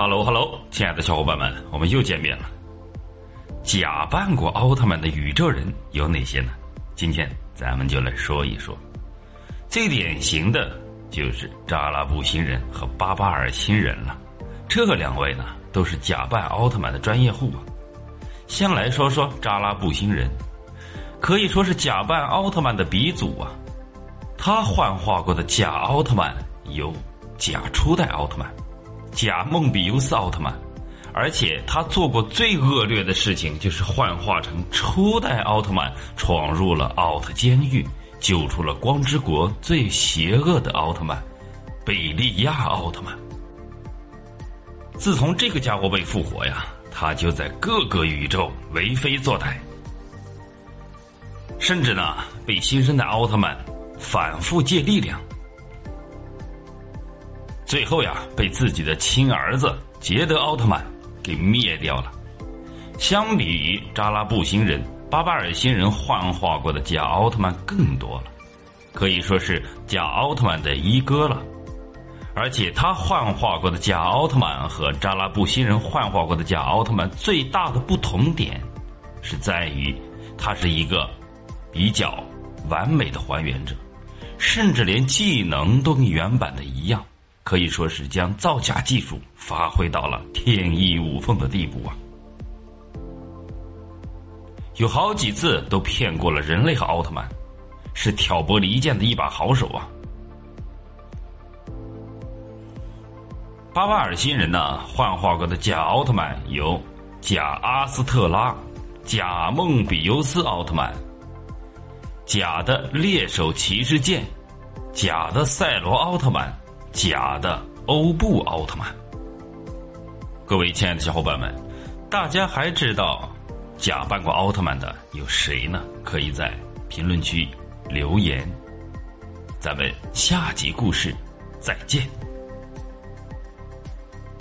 Hello Hello，亲爱的小伙伴们，我们又见面了。假扮过奥特曼的宇宙人有哪些呢？今天咱们就来说一说。最典型的就是扎拉布星人和巴巴尔星人了。这两位呢，都是假扮奥特曼的专业户啊。先来说说扎拉布星人，可以说是假扮奥特曼的鼻祖啊。他幻化过的假奥特曼有假初代奥特曼。假梦比优斯奥特曼，而且他做过最恶劣的事情，就是幻化成初代奥特曼，闯入了奥特监狱，救出了光之国最邪恶的奥特曼——贝利亚奥特曼。自从这个家伙被复活呀，他就在各个宇宙为非作歹，甚至呢，被新生代奥特曼反复借力量。最后呀，被自己的亲儿子捷德奥特曼给灭掉了。相比于扎拉布星人、巴巴尔星人幻化过的假奥特曼更多了，可以说是假奥特曼的一哥了。而且他幻化过的假奥特曼和扎拉布星人幻化过的假奥特曼最大的不同点，是在于他是一个比较完美的还原者，甚至连技能都跟原版的一样。可以说是将造假技术发挥到了天衣无缝的地步啊！有好几次都骗过了人类和奥特曼，是挑拨离间的一把好手啊！巴巴尔星人呢，幻化过的假奥特曼有假阿斯特拉、假梦比优斯奥特曼、假的猎手骑士剑、假的赛罗奥特曼。假的欧布奥特曼，各位亲爱的小伙伴们，大家还知道假扮过奥特曼的有谁呢？可以在评论区留言。咱们下集故事再见。